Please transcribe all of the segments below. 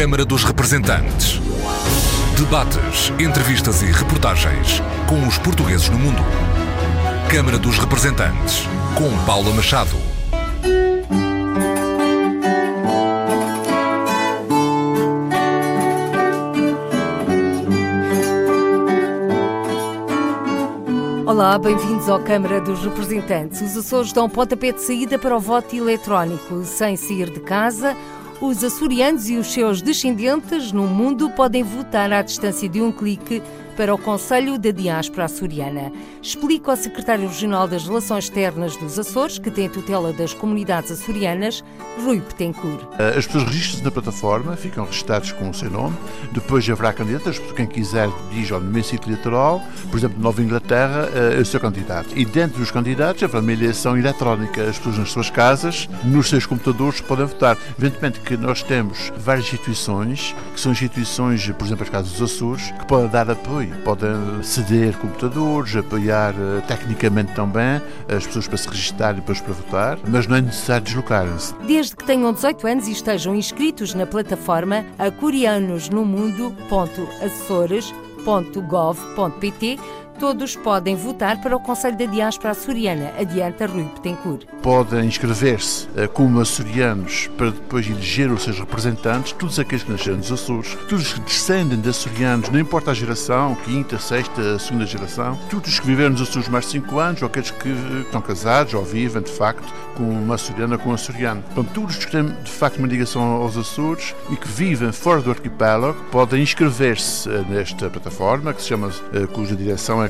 Câmara dos Representantes. Debates, entrevistas e reportagens com os portugueses no mundo. Câmara dos Representantes, com Paula Machado. Olá, bem-vindos ao Câmara dos Representantes. Os Açores dão pontapé de saída para o voto eletrónico. Sem sair de casa, os açorianos e os seus descendentes no mundo podem votar à distância de um clique para o Conselho da Diáspora Açoriana. Explica o secretário regional das Relações Externas dos Açores, que tem tutela das comunidades açorianas, Rui Petencourt. Eh, as pessoas registram-se na plataforma, ficam registados com o seu nome, depois haverá candidatos, quem quiser diz ao sítio eleitoral, por exemplo, Nova Inglaterra, o seu candidato. E dentro dos candidatos haverá uma eleição eletrónica, as pessoas nas suas casas, nos seus computadores, podem votar. Evidentemente que nós temos várias instituições, que são instituições, por exemplo, as Casas dos Açores, que podem dar apoio podem ceder computadores, apoiar uh, tecnicamente também as pessoas para se registrar e depois para votar, mas não é necessário deslocarem-se. Desde que tenham 18 anos e estejam inscritos na plataforma acurianosnomundo.açores.gov.pt Todos podem votar para o Conselho da Diáspora Açoriana, adianta Rui Petencourt. Podem inscrever-se eh, como açorianos para depois eleger os seus representantes, todos aqueles que nasceram nos Açores, todos que descendem de açorianos, não importa a geração, quinta, sexta, segunda geração, todos que viveram nos Açores mais de 5 anos, ou aqueles que estão casados ou vivem, de facto, com uma açoriana com um açoriano. Portanto, todos que têm, de facto, uma ligação aos Açores e que vivem fora do arquipélago podem inscrever-se eh, nesta plataforma, que se chama, eh, cuja direção é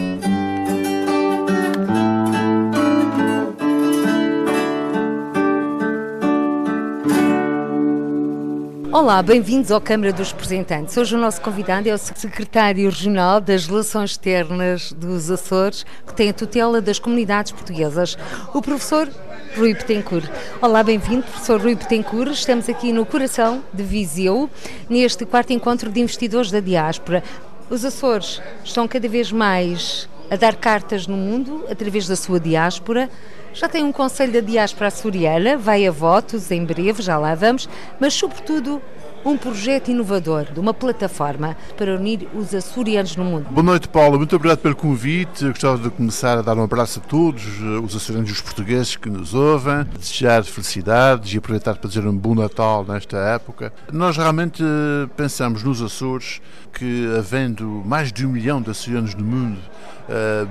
Olá, bem-vindos ao Câmara dos Representantes. Hoje o nosso convidado é o Secretário Regional das Relações Externas dos Açores, que tem a tutela das comunidades portuguesas, o professor Rui Petencourt. Olá, bem-vindo, professor Rui Petencourt. Estamos aqui no coração de Viseu, neste quarto encontro de investidores da diáspora. Os Açores estão cada vez mais a dar cartas no mundo através da sua diáspora. Já tem um Conselho da Diáspora Açoriana, vai a votos em breve, já lá vamos, mas sobretudo um projeto inovador, de uma plataforma para unir os açorianos no mundo. Boa noite, Paula. Muito obrigado pelo convite. Gostava de começar a dar um abraço a todos eh, os açorianos e os portugueses que nos ouvem, desejar felicidades e aproveitar para dizer um bom Natal nesta época. Nós realmente eh, pensamos nos Açores que, havendo mais de um milhão de açorianos no mundo,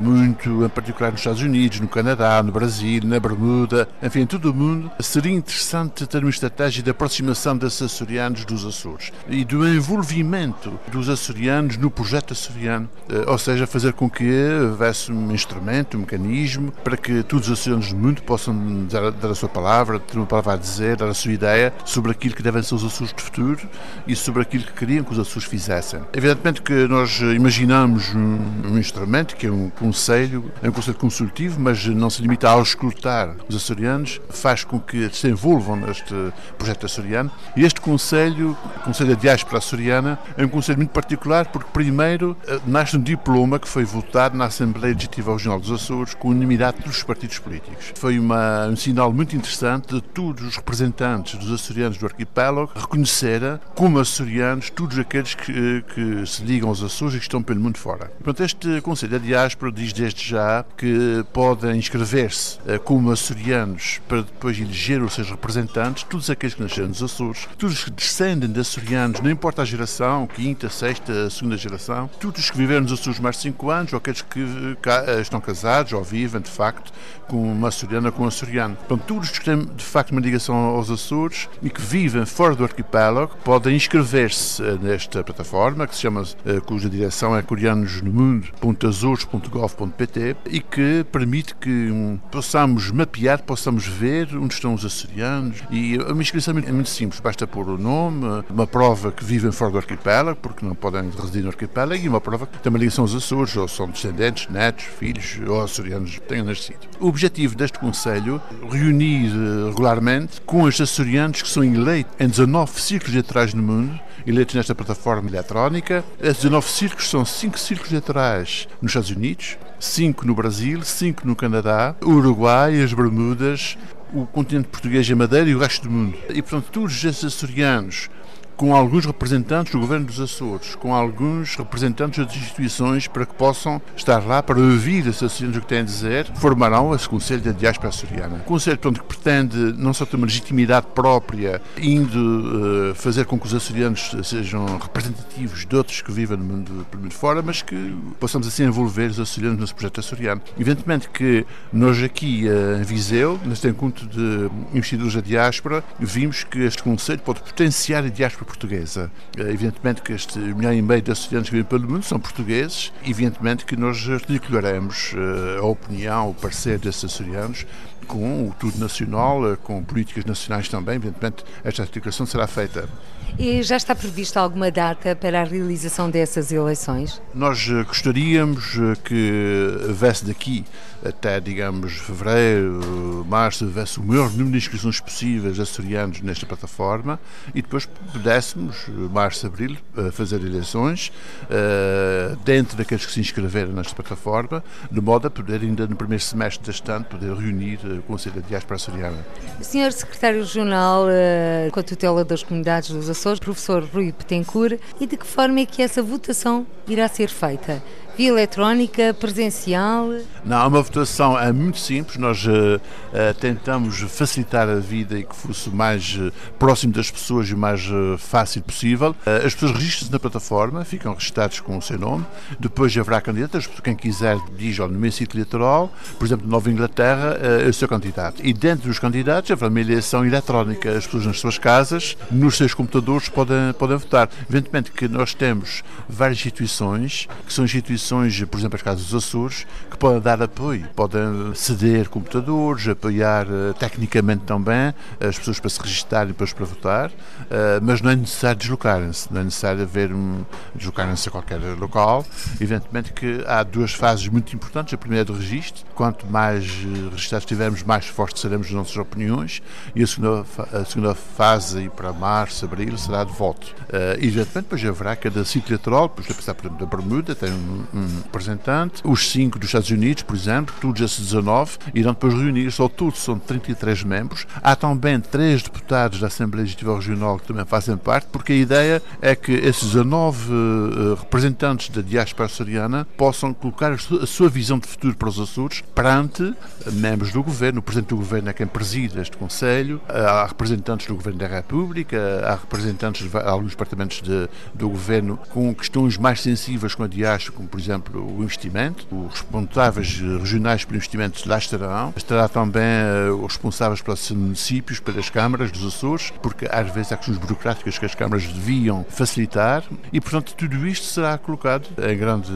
muito em particular nos Estados Unidos, no Canadá, no Brasil, na Bermuda, enfim, em todo o mundo, seria interessante ter uma estratégia de aproximação desses açorianos dos Açores e do envolvimento dos açorianos no projeto açoriano, eh, ou seja, fazer com que houvesse um instrumento, um mecanismo para que todos os açorianos do mundo possam dar, dar a sua palavra, ter uma palavra a dizer, dar a sua ideia sobre aquilo que devem ser os Açores do futuro e sobre aquilo que queriam que os Açores fizessem. Evidentemente que nós imaginamos um, um instrumento que um conselho, é um conselho consultivo, mas não se limita a auscultar os açorianos, faz com que se envolvam neste projeto açoriano. E este conselho, o Conselho de Diáspora Açoriana, é um conselho muito particular porque, primeiro, eh, nasce um diploma que foi votado na Assembleia Legislativa Regional dos Açores com unanimidade dos partidos políticos. Foi uma, um sinal muito interessante de todos os representantes dos açorianos do arquipélago reconhecerem como açorianos todos aqueles que, que se ligam aos Açores e que estão pelo mundo fora. Portanto, este Conselho de diáspora diz desde já que podem inscrever-se eh, como açorianos para depois eleger os seus representantes, todos aqueles que nasceram nos Açores, todos que descendem de açorianos, não importa a geração, quinta, sexta, segunda geração, todos que viveram nos Açores mais de 5 anos, ou aqueles que eh, estão casados ou vivem, de facto, com uma açoriana com um açoriano. Portanto, todos que têm, de facto, uma ligação aos Açores e que vivem fora do arquipélago podem inscrever-se eh, nesta plataforma, que se chama, cuja direção é coreanosnomundo.azores açores.gov.pt e que permite que um, possamos mapear, possamos ver onde estão os açorianos. E a inscrição é muito simples, basta pôr o nome, uma prova que vivem fora do arquipélago, porque não podem residir no arquipélago, e uma prova que também ligação aos Açores, ou são descendentes, netos, filhos ou açorianos que tenham nascido. O objetivo deste Conselho reunir eh, regularmente com os açorianos que são eleitos em 19 círculos eleitorais no mundo, eleitos nesta plataforma eletrónica. Esses 19 círculos são 5 círculos eleitorais nos Estados Unidos, 5 no Brasil, 5 no Canadá, Uruguai, as Bermudas, o continente português e Madeira e o resto do mundo. E, portanto, todos esses açorianos com alguns representantes do governo dos Açores, com alguns representantes das instituições para que possam estar lá para ouvir as associações o que têm a dizer, formarão esse Conselho da Diáspora Açoriana. Um conselho portanto, que pretende não só ter uma legitimidade própria, indo uh, fazer com que os açorianos sejam representativos de outros que vivem no mundo, no fora, mas que possamos assim envolver os açorianos nesse projeto açoriano. Evidentemente que nós aqui uh, em Viseu, neste encontro de investidores da diáspora, vimos que este Conselho pode potenciar a diáspora portuguesa. Eh, evidentemente que este milhão e meio de estudantes que vivem pelo mundo são portugueses, evidentemente que nós articularemos eh, a opinião, o parecer desses açorianos com o tudo nacional, eh, com políticas nacionais também, evidentemente esta articulação será feita. E já está prevista alguma data para a realização dessas eleições? Nós gostaríamos que houvesse daqui até, digamos, fevereiro, março, houvesse o maior número de inscrições possíveis açorianos nesta plataforma e depois pudéssemos, março, abril, fazer eleições uh, dentro daqueles que se inscreveram nesta plataforma, de modo a poder, ainda no primeiro semestre deste ano, poder reunir o Conselho da Diáspora Açoriana. Senhor Secretário Regional uh, com a tutela das comunidades dos Açores, professor Rui Petencourt, e de que forma é que essa votação irá ser feita? Eletrónica, presencial? Não, uma votação é muito simples. Nós uh, uh, tentamos facilitar a vida e que fosse mais uh, próximo das pessoas e o mais fácil possível. as pessoas registram-se na plataforma, ficam registrados com o seu nome. Depois haverá candidatos. Quem quiser diz no meu sítio eleitoral, por exemplo, Nova Inglaterra, é o seu candidato. E dentro dos candidatos haverá uma eleição eletrónica. As pessoas nas suas casas, nos seus computadores, podem, podem votar. Evidentemente que nós temos várias instituições que são instituições instituições, por exemplo, as Casas dos Açores, que podem dar apoio, podem ceder computadores, apoiar uh, tecnicamente também as pessoas para se registarem e depois para votar, uh, mas não é necessário deslocarem-se, não é necessário haver um, deslocarem-se a qualquer local. Evidentemente que há duas fases muito importantes. A primeira é do registro, quanto mais uh, registrados tivermos, mais fortes seremos nas nossas opiniões, e a segunda, a segunda fase, para março, abril, será de voto. Evidentemente, depois haverá cada ciclo eleitoral, por exemplo, da Bermuda, tem um, um representante. Os cinco dos Estados Unidos, por exemplo, todos esses 19, irão depois reunir-se, ao todo são 33 membros. Há também três deputados da Assembleia Legislativa Regional que também fazem parte, porque a ideia é que esses 19 uh, representantes da diáspora açoriana possam colocar a sua visão de futuro para os Açores perante membros do governo. O Presidente do Governo é quem preside este Conselho, há representantes do Governo da República, há representantes de alguns departamentos de, do Governo com questões mais sensíveis com a diáspora, como por exemplo, o investimento. Os responsáveis regionais pelo investimento lá estarão. Estará também uh, os responsáveis pelos municípios, pelas câmaras dos Açores, porque às vezes há questões burocráticas que as câmaras deviam facilitar e, portanto, tudo isto será colocado em grande,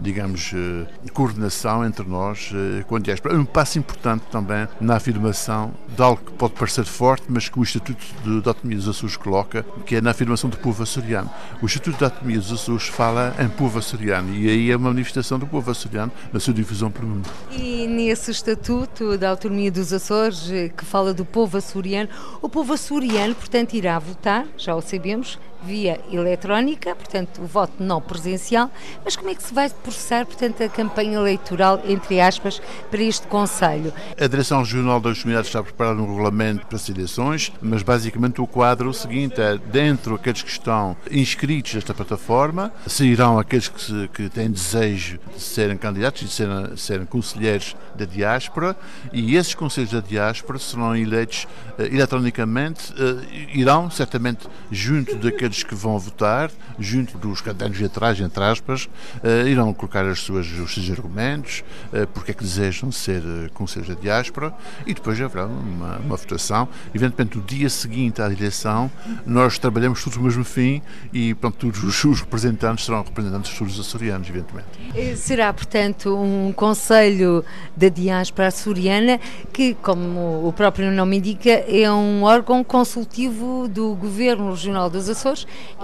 digamos, uh, coordenação entre nós uh, com a diáspora. Um passo importante também na afirmação de algo que pode parecer forte, mas que o Estatuto de Autonomia dos Açores coloca, que é na afirmação do povo açoriano. O Estatuto de Autonomia dos Açores fala em povo açoriano e aí é uma manifestação do povo açoriano na sua difusão pelo mundo. E nesse Estatuto da Autonomia dos Açores, eh, que fala do povo açoriano, o povo açoriano, portanto, irá votar, já o sabemos, via eletrónica, portanto, o voto não presencial, mas como é que se vai processar, portanto, a campanha eleitoral, entre aspas, para este Conselho? A Direção Regional das Comunidades está a preparar um regulamento para as eleições, mas basicamente o quadro é o seguinte, é dentro aqueles que estão inscritos nesta plataforma, sairão aqueles que, que têm desejo de serem candidatos e de serem, serem conselheiros da diáspora e esses conselheiros da diáspora serão eleitos uh, eletronicamente, uh, irão certamente junto daqueles que vão votar, junto dos cadernos de atrás, entre aspas, uh, irão colocar as suas, os seus argumentos, uh, porque é que desejam ser uh, conselheiros da diáspora, e depois haverá uma, uma votação. Evidentemente, no dia seguinte à eleição, nós trabalhamos todos no mesmo fim e, pronto, todos os, os representantes serão representantes de todos os açorianos, evidentemente. Será, portanto, um Conselho da Diáspora Açoriana que, como o próprio nome indica, é um órgão consultivo do Governo Regional dos Açores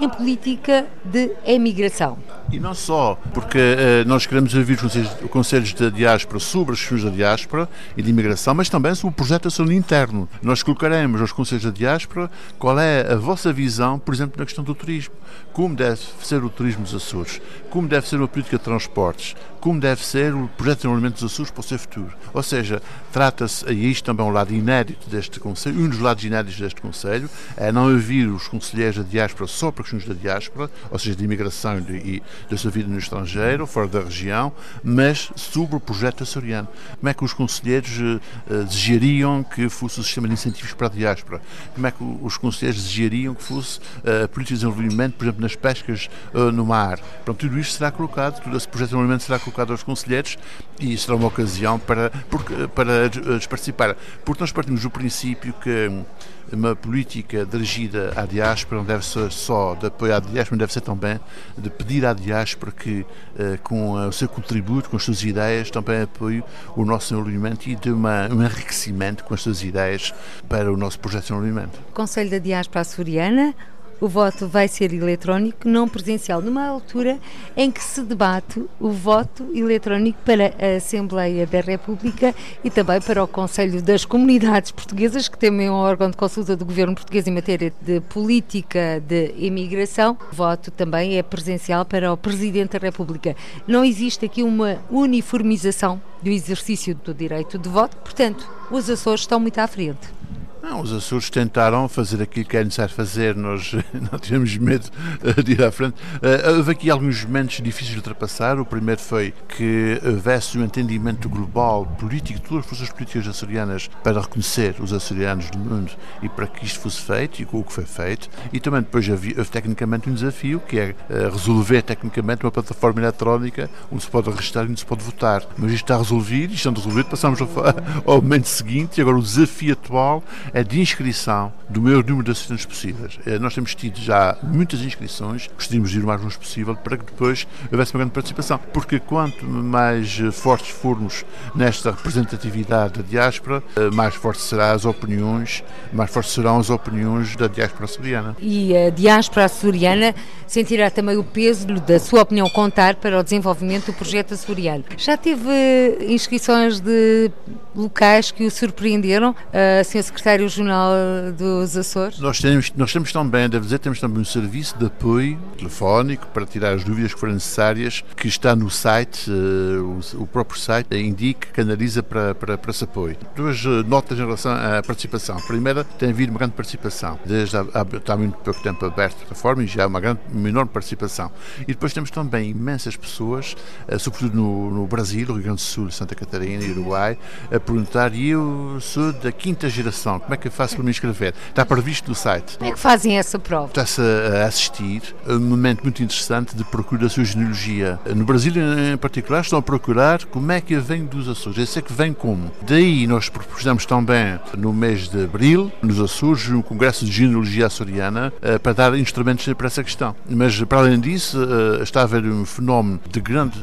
em política de emigração. E não só, porque uh, nós queremos ouvir os conselhos da diáspora sobre as questões da diáspora e de imigração, mas também sobre o projeto nacional interno. Nós colocaremos aos conselhos da diáspora qual é a vossa visão, por exemplo, na questão do turismo. Como deve ser o turismo dos Açores, como deve ser uma política de transportes, como deve ser o projeto de desenvolvimento dos Açores para o seu futuro. Ou seja, trata-se, e isto também é um lado inédito deste Conselho, um dos lados inéditos deste Conselho, é não ouvir os conselheiros da diáspora só para questões da diáspora, ou seja, de imigração e, de, da sua vida no estrangeiro, fora da região, mas sobre o projeto açoriano. Como é que os conselheiros uh, desejariam que fosse o sistema de incentivos para a diáspora? Como é que os conselheiros desejariam que fosse a política de desenvolvimento, por exemplo, nas pescas no mar? Pronto, tudo isto será colocado, todo esse projeto de desenvolvimento será colocado aos conselheiros e será uma ocasião para, para participar. Porque nós partimos do princípio que uma política dirigida à diáspora não deve ser só de apoio à diáspora, deve ser também de pedir à diáspora que, eh, com o seu contributo, com as suas ideias, também apoie o nosso desenvolvimento e de uma, um enriquecimento com as suas ideias para o nosso projeto de desenvolvimento. Conselho da Diáspora Açoriana, o voto vai ser eletrónico, não presencial, numa altura em que se debate o voto eletrónico para a Assembleia da República e também para o Conselho das Comunidades Portuguesas, que também é um órgão de consulta do governo português em matéria de política de imigração. O voto também é presencial para o Presidente da República. Não existe aqui uma uniformização do exercício do direito de voto, portanto, os Açores estão muito à frente. Não, os Açores tentaram fazer aquilo que é necessário fazer, nós não tivemos medo eh, de ir à frente. Uh, houve aqui alguns momentos difíceis de ultrapassar. O primeiro foi que houvesse um entendimento global, político, de todas as forças políticas açorianas para reconhecer os açorianos do mundo e para que isto fosse feito e com o que foi feito. E também depois havia, houve tecnicamente um desafio, que é uh, resolver tecnicamente uma plataforma eletrónica onde se pode registrar e onde se pode votar. Mas isto está resolvido, isto está resolvido, passamos ao, ao momento seguinte e agora o desafio atual é de inscrição do maior número de assinantes possíveis. Eh, nós temos tido já muitas inscrições, gostaríamos de ir o mais longe possível para que depois houvesse uma grande participação, porque quanto mais eh, fortes formos nesta representatividade da diáspora, eh, mais fortes serão as opiniões, mais fortes serão as opiniões da diáspora açoriana. E a diáspora açoriana sentirá também o peso da sua opinião contar para o desenvolvimento do projeto açoriano. Já teve inscrições de locais que o surpreenderam, uh, Sr. Secretário Secretário Regional dos Açores? Nós temos, nós temos também, devo dizer, temos também um serviço de apoio telefónico para tirar as dúvidas que forem necessárias, que está no site, uh, o, próprio site indica, canaliza para, para, para esse apoio. Duas notas em relação à participação. A primeira, tem havido uma grande participação. Desde há, há, há muito pouco tempo aberto a plataforma e já há uma, grande, uma enorme participação. E depois temos também imensas pessoas, sobretudo no, no Brasil, Rio Grande do Sul, Santa Catarina Uruguai, a perguntar, e eu sou da quinta geração, como é que eu faço para me inscrever? Está previsto no site. Como é que fazem essa prova? Está-se a assistir a um momento muito interessante de procura da sua genealogia. No Brasil, em particular, estão a procurar como é que eu venho dos Açores. Eu sei que vem como. Daí nós propusemos também, no mês de abril, nos Açores, um congresso de genealogia açoriana eh, para dar instrumentos para essa questão. Mas, para além disso, eh, está a haver um fenómeno de grande.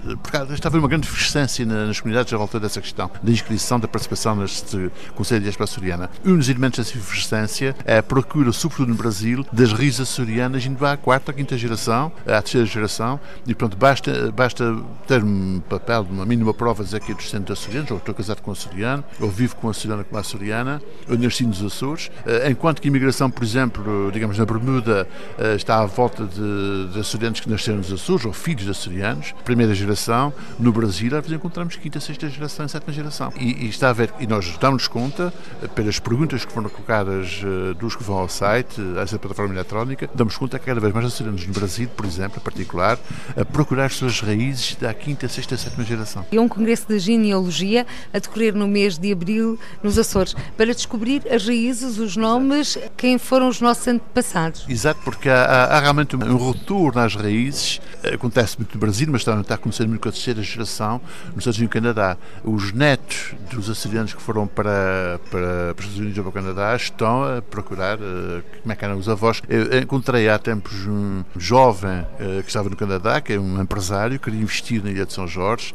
Está a haver uma grande eficiência nas comunidades à volta dessa questão, da inscrição, da participação neste Conselho de Açoriana. Dessa efervescência é a procura, sobretudo no Brasil, das raízes açorianas indo à quarta, quinta geração, à terceira geração, e pronto, basta, basta ter um papel uma mínima prova dizer que é descendente de açorianos, ou estou casado com um açoriano, ou vivo com uma açoriana com uma açoriana, ou nasci nos Açores, eh, enquanto que a imigração, por exemplo, digamos na Bermuda, eh, está à volta de, de açorianos que nasceram nos Açores, ou filhos de açorianos, primeira geração, no Brasil, às vezes encontramos quinta, sexta geração sétima geração. E, e está a ver, e nós damos conta, eh, pelas perguntas que foram colocadas dos que vão ao site, a essa plataforma eletrónica, damos conta que cada vez mais açorianos no Brasil, por exemplo, em particular, a procurar as suas raízes da quinta, sexta, sétima geração. E um congresso de genealogia a decorrer no mês de abril nos Açores, para descobrir as raízes, os nomes, quem foram os nossos antepassados. Exato, porque há, há, realmente um retorno às raízes, acontece muito no Brasil, mas também está acontecendo muito com a terceira geração nos Estados Unidos e no Canadá. Os netos dos açorianos que foram para, para, para os Estados Unidos Canadá estão a procurar uh, como é que eram os avós. Eu encontrei há tempos um jovem uh, que estava no Canadá, que é um empresário, queria investir na Ilha de São Jorge,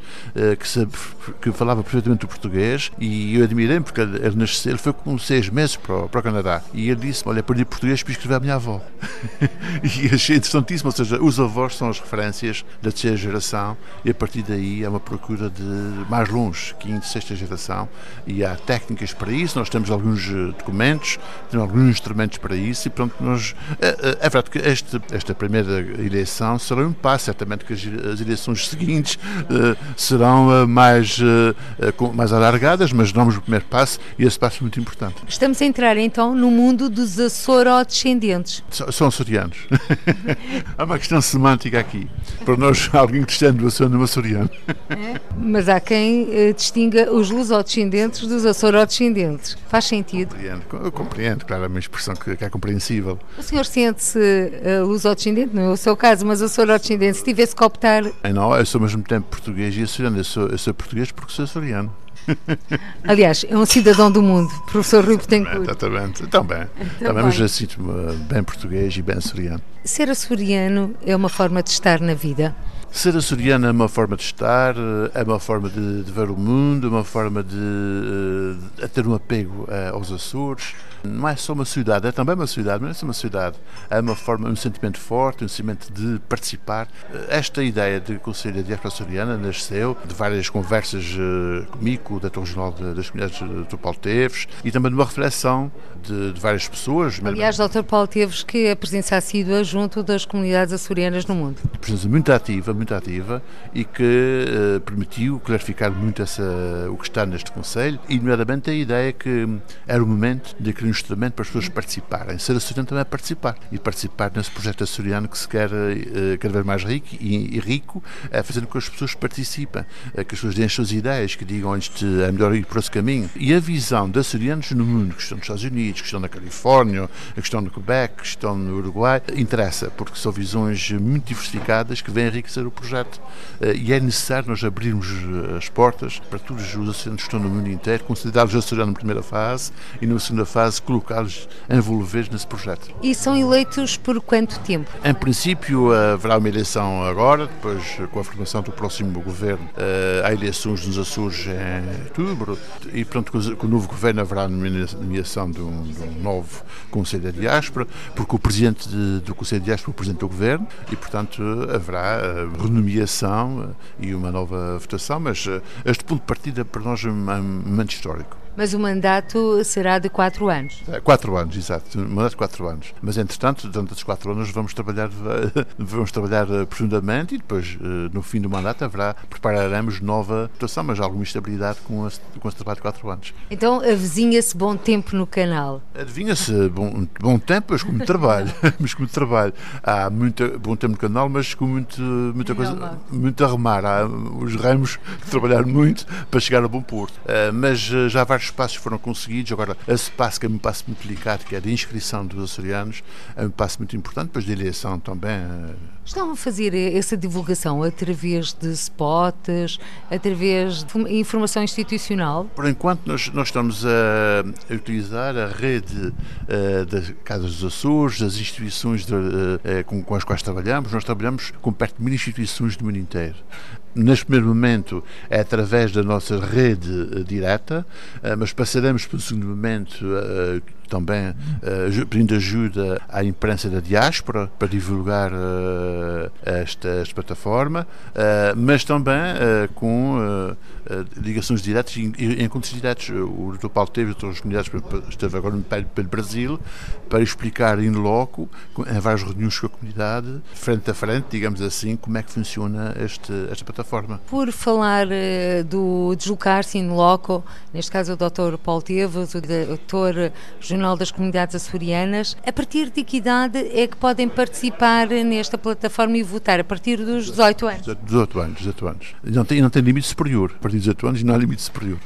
que, sabe, que falava perfeitamente o português e eu admirei porque ele, ele nasceu, ele foi com seis meses para o, para o Canadá e ele disse: Olha, aprendi português para escrever a minha avó. e achei interessantíssimo, ou seja, os avós são as referências da terceira geração e a partir daí é uma procura de mais longe, quinta, sexta geração e há técnicas para isso. Nós temos alguns eh, documentos, temos alguns instrumentos para isso e pronto, nós. É, é verdade que este, esta primeira eleição será um passo, certamente que as, as eleições seguintes uh, serão uh, mais, uh, mais alargadas, mas damos o primeiro passo e esse passo é muito importante. Estamos a entrar então no mundo dos açorodescendentes. São açorianos. há uma questão semântica aqui. Para nós, alguém que descende do é um açoriano. É? Mas há quem distinga os lusodescendentes dos açorodescendentes. Faz sentido? Compreendo, eu compreendo, claro, é uma expressão que, que é compreensível. O senhor sente-se uh, lusodescendente, não é o seu caso, mas açorodescendente, se tivesse que optar... Não, eu sou ao mesmo tempo português e açoriano. Eu sou, eu sou português porque sou açoriano. Aliás, é um cidadão do mundo, professor Rui Betancourt. Exatamente, também. Também, mas eu sinto-me bem português e bem açoriano. Ser açoriano é uma forma de estar na vida? Ser açoriano é uma forma de estar, é uma forma de, de ver o mundo, é uma forma de, de, de ter um apego eh, aos Açores não é só uma cidade, é também uma cidade, mas não é só uma cidade. É uma forma, um sentimento forte, um sentimento de participar. Esta ideia de Conselho da Diáspora Açoriana nasceu de várias conversas comigo, da Torre Regional das Comunidades do Paulo Teves, e também de uma reflexão de, de várias pessoas. Aliás, Dr. Paulo Teves, que a presença assídua junto das comunidades açorianas no mundo. Presença muito ativa, muito ativa, e que uh, permitiu clarificar muito essa, o que está neste Conselho, e nomeadamente a ideia que era o momento de que um instrumento para as pessoas participarem. Ser açoriano também é participar. E participar nesse projeto açoriano que se quer uh, cada vez mais rico e, e, rico, é fazendo com que as pessoas participem, uh, que as pessoas deem as suas ideias, que digam onde é melhor ir por esse caminho. E a visão de açorianos no mundo, que estão nos Estados Unidos, que estão na Califórnia, que estão no Quebec, que estão no Uruguai, interessa, porque são visões muito diversificadas que vêm enriquecer o projeto. Uh, e é necessário nós abrirmos as portas para todos os açorianos que estão no mundo inteiro, considerá-los açorianos na primeira fase e na segunda fase colocá-los, envolver nesse projeto. E são eleitos por quanto tempo? Em princípio, haverá uma eleição agora, depois, com a formação do próximo governo, eh, há eleições nos Açores em outubro, e pronto, com o novo governo haverá a nomeação de um, de um novo Conselho da Diáspora, porque o presidente de, do Conselho da Diáspora é o presidente do governo, e portanto haverá eh, renomeação eh, e uma nova votação, mas este ponto de partida para nós é um momento histórico. Mas o mandato será de quatro anos? É, quatro anos, exato. Um mandato de quatro anos. Mas, entretanto, durante esses quatro anos vamos trabalhar, vamos trabalhar eh, profundamente e depois, eh, no fim do mandato, haverá, prepararemos nova situação, mas alguma estabilidade com esse, com esse trabalho de quatro anos. Então, avizinha-se bom tempo no canal? Adivinha-se bom, bom tempo, mas com muito trabalho. mas com muito trabalho. Há muito, bom tempo no canal, mas com muito, muita coisa, muito a remar. Há os ramos de trabalhar muito para chegar a bom porto. Mas já vai vários passos foram conseguidos. Agora, esse passo que é um passo muito delicado, que é a de inscrição dos açorianos, é um passo muito importante, depois de eleição também. Eh, Estão a fazer essa divulgação através de spots, através de informação institucional? Por enquanto, nós, nós estamos a, a, utilizar a rede uh, das Casas dos Açores, das instituições de, uh, com, com, as quais trabalhamos. Nós trabalhamos com perto de mil instituições do mundo inteiro neste primeiro momento é através da nossa rede direta, mas passaremos para o segundo momento também uh, pedindo ajuda à imprensa da diáspora para divulgar uh, esta, esta, plataforma, uh, mas também com ligações diretas e encontros diretos. O Dr. Paulo teve outras comunidades, esteve agora pelo Brasil, para explicar in loco, em várias reuniões com a comunidade, frente a frente, digamos assim, como é que funciona este, esta plataforma. Por falar do deslocar-se in loco, neste caso o Dr. Paulo Teves, o Dr. Jornal das Comunidades Açorianas, a partir de que idade é que podem participar nesta plataforma e votar? A partir dos 18 anos? 18 anos, 18 anos. E não tem, não tem limite superior. A partir de 18 anos não há limite superior.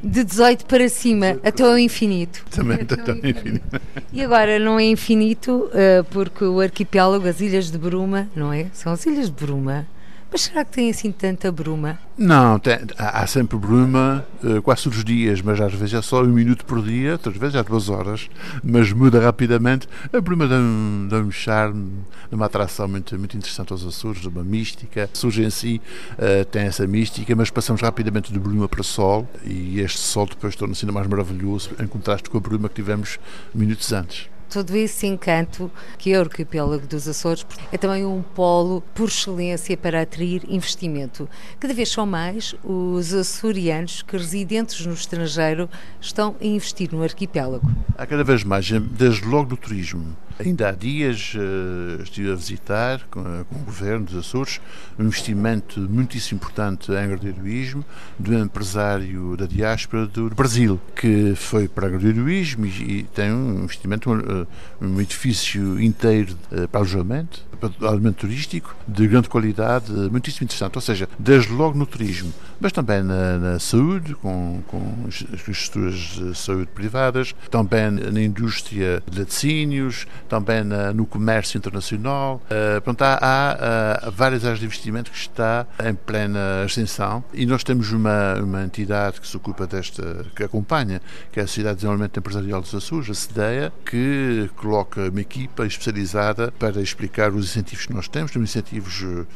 De 18 para cima, até ao infinito. Também até, ao infinito. E agora não é infinito, eh, porque o arquipélago, as Ilhas de Bruma, não é? São as Ilhas de Bruma mas será que tem assim tanta bruma? Não, tem, há, sempre bruma uh, quase todos os dias, mas às vezes é só um minuto por dia, outras vezes é duas horas, mas muda rapidamente. A bruma dá um, dá um charme, uma atração muito, muito interessante aos Açores, uma mística. Surge em si uh, tem essa mística, mas passamos rapidamente de bruma para sol e este sol depois torna-se ainda mais maravilhoso em contraste com a bruma que tivemos minutos antes todo esse encanto que é o arquipélago dos Açores é também um polo por excelência para atrair investimento. Cada vez são mais os açorianos que residentes no estrangeiro estão a investir no arquipélago. Há cada vez mais, desde logo do turismo. Ainda há dias uh, estive a visitar com, com, o governo dos Açores um investimento muitíssimo importante em agroheroísmo do empresário da diáspora do Brasil, que foi para agroheroísmo e, e tem um investimento, um, um edifício inteiro uh, para alojamento, para alojamento turístico, de grande qualidade, muitíssimo interessante. Ou seja, desde logo no turismo, mas também na, na saúde, com, com estruturas de saúde privadas, também na indústria de laticínios, também na, no comércio internacional. Uh, há, há, há, várias áreas de investimento que está em plena ascensão e nós temos uma, uma entidade que se ocupa desta, que acompanha, que é a Sociedade de Desenvolvimento Empresarial dos Açores, a CEDEA, que coloca uma equipa especializada para explicar os incentivos que nós temos, temos incentivos uh,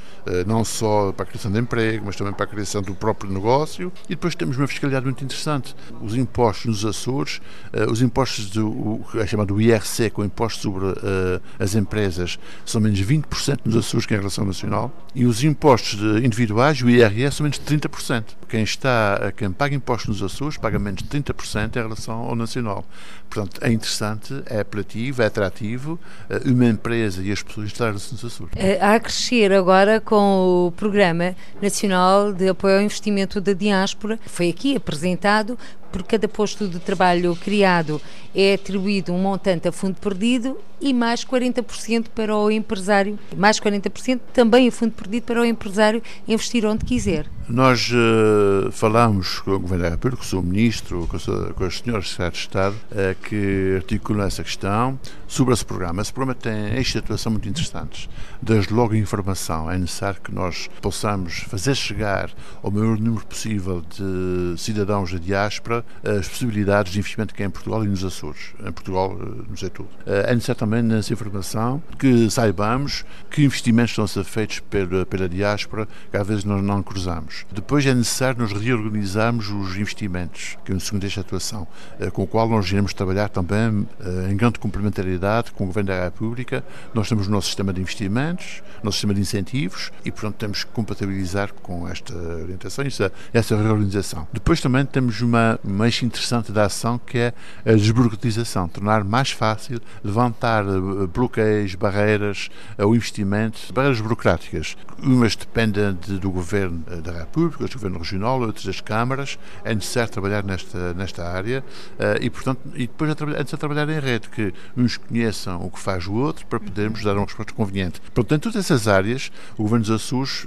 não só para a criação de emprego, mas também para a criação do próprio negócio e depois temos uma fiscalidade muito interessante. Os impostos nos Açores, uh, os impostos do o, é chamado IRC, com o imposto sobre uh, as empresas são menos 20% nos Açores que em relação nacional e os impostos individuais, o IRS, são menos de 30%. Quem está, quem paga impostos nos Açores paga menos de 30% em relação ao nacional. Portanto, é interessante, é apelativo, é atrativo eh, uma empresa e as pessoas instalarem-se nos Açores. Eh, a crescer agora com o Programa Nacional de Apoio ao Investimento da Diáspora, foi aqui apresentado por cada posto de trabalho criado é atribuído um montante a fundo perdido e mais 40% para o empresário, mais 40% também a fundo perdido para o empresário investir onde quiser. Nós uh, falamos com o Governo da o seu Ministro, com, a, com Secretários de Estado, uh, que articulam essa questão sobre esse programa. Esse programa tem esta atuação muito interessantes. Desde logo a informação, é necessário que nós possamos fazer chegar ao maior número possível de cidadãos da diáspora as possibilidades de investimento que é em Portugal e nos Açores. Em Portugal, nos é tudo. É necessário também nessa informação que saibamos que investimentos estão a ser feitos pela, pela diáspora que às vezes nós não cruzamos. Depois é necessário nós reorganizarmos os investimentos, que é um segundo esta atuação, eh, com o qual nós iremos trabalhar também eh, em grande complementariedade com o Governo da República. Nós temos o nosso sistema de investimentos, o nosso sistema de incentivos e, portanto, temos que compatibilizar com esta orientação essa, essa reorganização. Depois também temos uma, eixo interessante da ação que é a desburocratização, tornar mais fácil levantar eh, bloqueios, barreiras ao investimento, barreiras burocráticas. Umas dependem de, do Governo eh, da República, do Governo Regional, outras das câmaras. É necessário trabalhar nesta, nesta área uh, e, portanto, e depois é, é necessário trabalhar em rede, que uns conheçam o que faz o outro para podermos dar uma resposta conveniente. Portanto, em todas essas áreas, o Governo dos Açores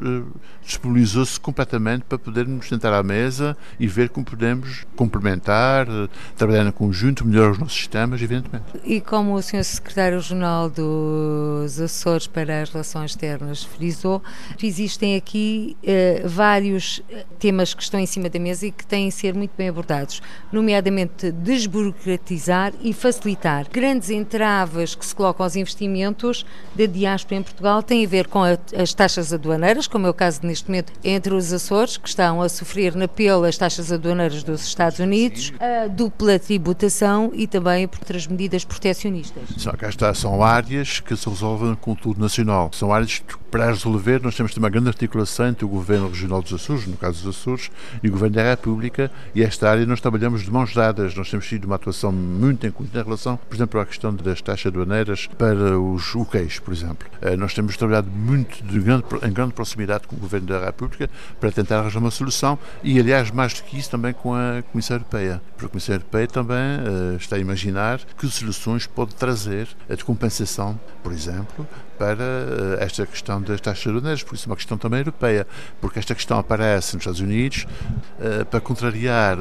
disponibilizou-se completamente para podermos sentar à mesa e ver como podemos complementar, trabalhar em conjunto, melhorar os nossos sistemas, evidentemente. E como o Sr. Secretário secretário-geral dos Açores para as Relações Externas frisou que existem aqui eh, vários temas que estão em cima da mesa e que têm de ser muito bem abordados, nomeadamente desburocratizar e facilitar. Grandes entraves que se colocam aos investimentos da diáspora em Portugal têm a ver com a, as taxas aduaneiras, como é o caso neste momento entre os Açores, que estão a sofrer na pele as taxas aduaneiras dos Estados Unidos, a dupla tributação e também por outras medidas protecionistas. Só cá está, são áreas que se resolvem com tudo nacional. São áreas que, para resolver, nós temos ter uma grande articulação entre o Governo Regional dos Açores, no caso dos Açores, e o Governo da República, e esta área nós trabalhamos de mãos dadas. Nós temos tido uma atuação muito em em relação, por exemplo, à questão das taxas aduaneiras para os UQs, por exemplo. Eh, nós temos trabalhado muito grande, em grande proximidade com o Governo da República para tentar arranjar uma solução e, aliás, mais do que isso, também com a Comissão Europeia. Porque a Comissão Europeia também uh, está a imaginar que soluções pode trazer a de compensação, por exemplo, para uh, esta questão das taxas aduaneiras, por isso é uma questão também europeia, porque esta questão aparece nos Estados Unidos uh, para contrariar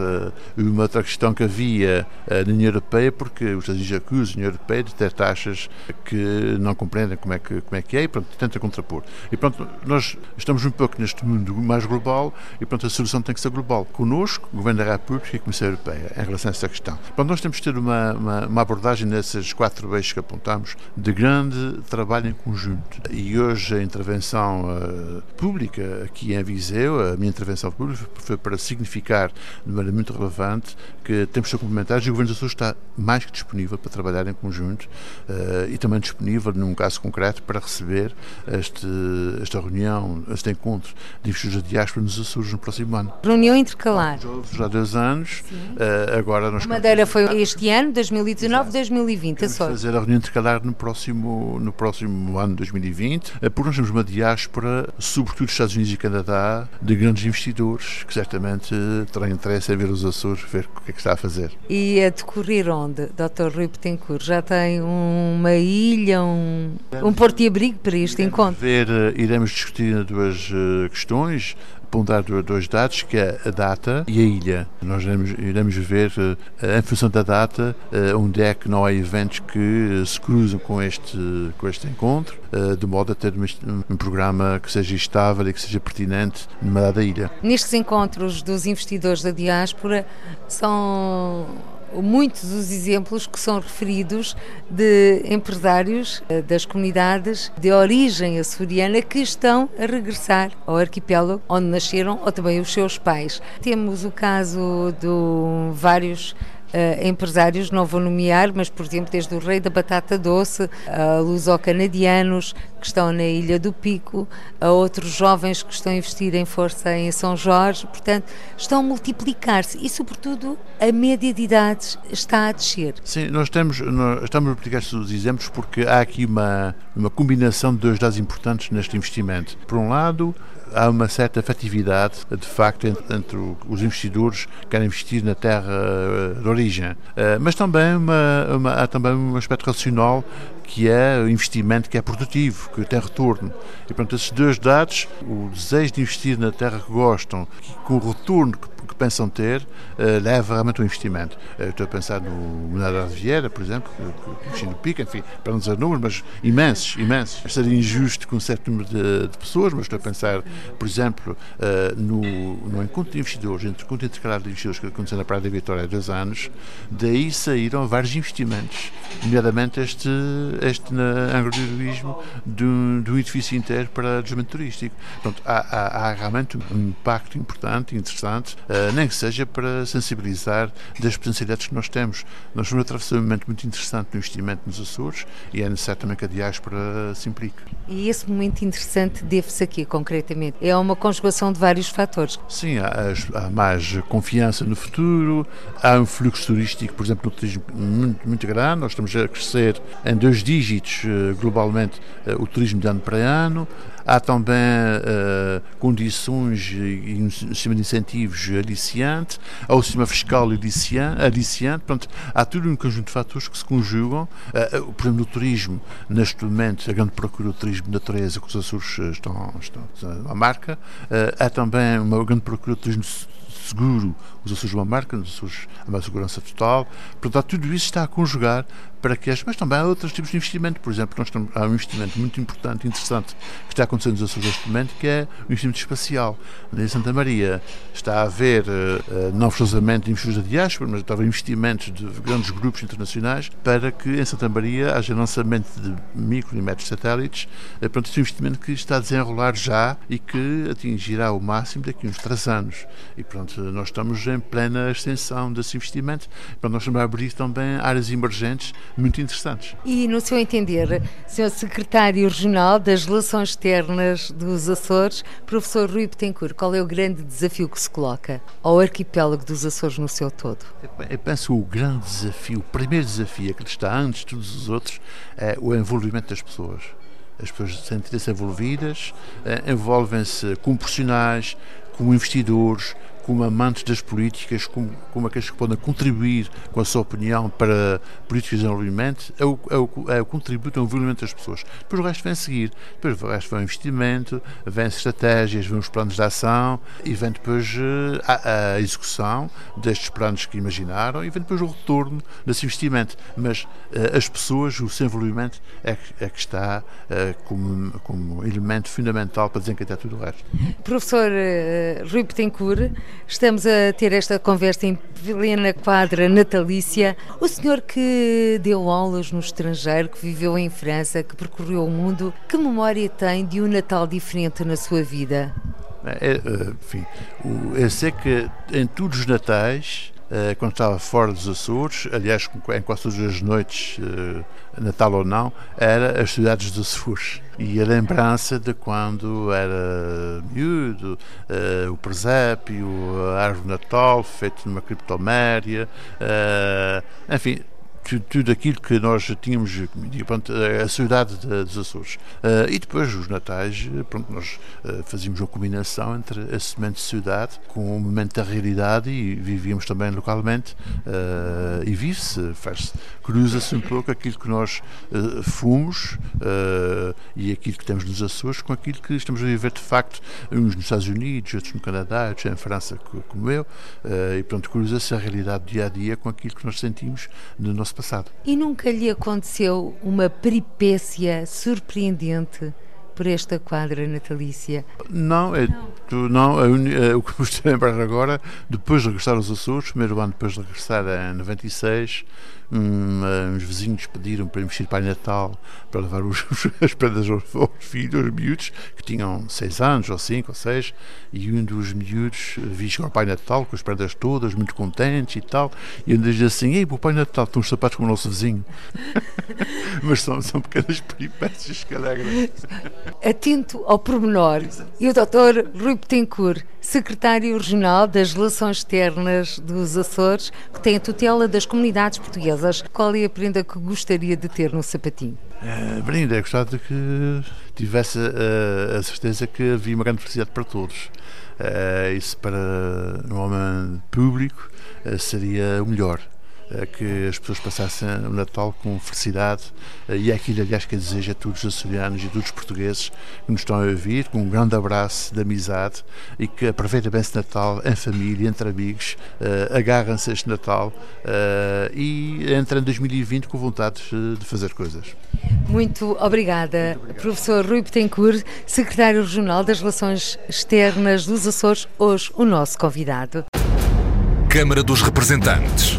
uma outra questão que havia na União Europeia, porque os Estados Unidos acusam a União Europeia de ter taxas que não compreendem como é que, como é, que é e pronto, tenta contrapor. E pronto, nós estamos um pouco neste mundo mais global e pronto, a solução tem que ser global. Conosco, Governo da República e Comissão Europeia, em relação a essa questão. Pronto, nós temos de ter uma, uma, uma abordagem nesses quatro eixos que apontamos de grande trabalho em conjunto. E hoje a intervenção uh, pública aqui em Viseu, a minha intervenção pública foi para significar de maneira muito relevante que temos de ser complementares e o Governo do Sul está mais que disponível para trabalhar em conjunto uh, e também disponível, num caso concreto, para receber este, esta reunião, este encontro de investidores de diáspora nos Açores no próximo ano. Reunião intercalar. Já há dois anos, uh, agora nós... A Madeira foi este ano, 2019, 2020, Vamos fazer a reunião intercalar no próximo, no próximo ano, 2020, uh, porque nós temos uma diáspora, sobretudo dos Estados Unidos e Canadá, de grandes investidores que certamente terão interesse em ver os Açores, ver o que é que está a fazer. E a decorrer onde, Dr. Rui Petencourt? Já tem uma ilha, um, um porto-abrigo para este iremos encontro? Ver, eh, iremos discutir duas eh, questões ponderar dois dados, que é a data e a ilha. Nós iremos, iremos ver, eh, em função da data, onde é que não há eventos que se cruzam com este, com este encontro, de modo a ter um programa que seja estável e que seja pertinente numa dada ilha. Nestes encontros dos investidores da diáspora, são muitos os exemplos que são referidos de empresários eh, das comunidades de origem açoriana que estão a regressar ao arquipélago onde nasceram ou também os seus pais. Temos o caso de vários uh, empresários, não vou nomear, mas por exemplo, desde o Rei da Batata Doce, a luso-canadianos que estão na Ilha do Pico, a outros jovens que estão a investir em força em São Jorge, portanto, estão a multiplicar-se e, sobretudo, a média de idades está a descer. Sim, nós, temos, nós estamos a multiplicar estes exemplos porque há aqui uma, uma combinação de dois dados importantes neste investimento. Por um lado, há uma certa afetividade, de facto, entre, entre, os investidores que querem investir na terra eh, de origem. Eh, mas também uma, uma, há também um aspecto racional que é o investimento que é produtivo, que tem retorno. E, portanto, esses dois dados, o desejo de investir na terra que gostam, com o retorno que pensam ter uh, leva realmente ao investimento. Uh, estou a pensar no Mineral de Vieira, por exemplo, que, que no Pico, enfim, para não dizer números, mas imensos, imensos. Seria injusto com um certo número de, de pessoas, mas estou a pensar, por exemplo, uh, no, no encontro de investidores, entre o encontro intercalado de investidores que aconteceu na Praia da Vitória há dois anos, daí saíram vários investimentos, nomeadamente este, este na agroturismo um, de um edifício inteiro para desenvolvimento turístico. Portanto, há, há, há realmente um impacto importante, interessante, uh, nem que seja para sensibilizar das potencialidades que nós temos. Nós estamos a atravessar um momento muito interessante no investimento nos Açores e é necessário também que a diáspora se implique. E esse momento interessante deve-se aqui, concretamente? É uma conjugação de vários fatores? Sim, há, há, mais confiança no futuro, há um fluxo turístico, por exemplo, no turismo muito, muito grande, nós estamos a crescer em dois dígitos eh, globalmente eh, o turismo de ano para ano, há também uh, condições e um sistema de incentivos aliciante, há o sistema fiscal aliciante, portanto, há tudo um conjunto de fatores que se conjugam. Uh, por exemplo, no turismo, neste momento, a grande procura do turismo de natureza que os Açores estão, estão a marca, uh, há também uma grande procura do turismo seguro, os Açores uma marca, os Açores uma segurança total. Portanto, tudo isso está a conjugar para que as, mas também há outros tipos de investimento. Por exemplo, nós temos, há um investimento muito importante interessante que está acontecendo nos Açores neste momento, que é o investimento espacial. Em Santa Maria está a haver uh, não forçosamente investimentos da diáspora, mas está a haver investimentos de grandes grupos internacionais para que em Santa Maria haja lançamento de micro e médios satélites. Uh, portanto, é um investimento que está a desenrolar já e que atingirá o máximo daqui a uns três anos. E pronto, nós estamos em plena extensão desse investimento. Portanto, nós estamos a abrir também áreas emergentes muito interessantes. E, no seu entender, Sr. Secretário Regional das Relações Externas dos Açores, professor Rui Betancourt, qual é o grande desafio que se coloca ao arquipélago dos Açores no seu todo? Eu penso que o grande desafio, o primeiro desafio, que está antes de todos os outros, é o envolvimento das pessoas as pessoas sentem-se envolvidas, eh, envolvem-se como profissionais, como investidores, como amantes das políticas, como, como aqueles que podem contribuir com a sua opinião para políticas de desenvolvimento, é o, é o, é o contributo ao envolvimento das pessoas. Depois o resto vem seguir. Depois o resto vem o investimento, vem estratégias, vem os planos de ação e vem depois eh, a, a execução destes planos que imaginaram e vem depois o retorno desse investimento. Mas uh, as pessoas, o seu envolvimento é que, é que está uh, como, como elemento fundamental para desencadear tudo o resto. Professor Rui Petencourt, Estamos a ter esta conversa em plena quadra natalícia. O senhor que deu aulas no estrangeiro, que viveu em França, que percorreu o mundo, que memória tem de um Natal diferente na sua vida? É, é enfim, eu sei que em todos os natais quando estava fora dos Açores, aliás, em quase todas as noites, eh, Natal ou não, era as cidades dos Açores. E a lembrança de quando era miúdo, uh, o presépio, a árvore Natal, feito numa criptoméria, enfim, tudo, tudo aquilo que nós tínhamos, pronto, a saudade dos Açores. Uh, e depois, os Natais, pronto, nós uh, fazíamos uma combinação entre esse momento de saudade com o momento da realidade e vivíamos também localmente. Uh, e vive-se, faz-se, cruza-se um pouco aquilo que nós fomos e aquilo que temos nos Açores com aquilo que estamos a viver de facto, uns nos Estados Unidos, outros no Canadá, outros em França, como eu. e pronto, cruza-se a realidade dia a dia com aquilo que nós sentimos no nosso passado. E nunca lhe aconteceu uma peripécia surpreendente por esta quadra natalícia? Não, é, tu, não é, o que me estou a lembrar agora, depois de regressar aos Açores, primeiro ano depois de regressar em 96, um, uns vizinhos pediram para investir para Natal para levar os, as prendas aos, aos filhos, aos miúdos, que tinham 6 anos, ou 5 ou 6, e um dos miúdos vi chegar ao Pai Natal com as prendas todas, muito contentes e tal, e um diz assim: Ei, o Pai Natal, estão os sapatos como o nosso vizinho. Mas são, são pequenas peripécias que alegram. Atento ao pormenor. E o Dr. Rui Petencourt, secretário regional das Relações Externas dos Açores, que tem a tutela das comunidades portuguesas, qual é a prenda que gostaria de ter no sapatinho? Brenda, eu gostava de que tivesse uh, a certeza que havia uma grande felicidade para todos. Uh, isso para um homem público seria o melhor que as pessoas passassem o Natal com felicidade e é aquilo, aliás, que eu desejo a todos os açorianos e a todos os portugueses que nos estão a ouvir, com um grande abraço de amizade e que aproveitem bem esse Natal em família, entre amigos, uh, agarram-se a este Natal uh, e entrem em 2020 com vontade de fazer coisas. Muito obrigada, Muito professor Rui Betancourt, secretário regional das Relações Externas dos Açores, hoje o nosso convidado. Câmara dos Representantes.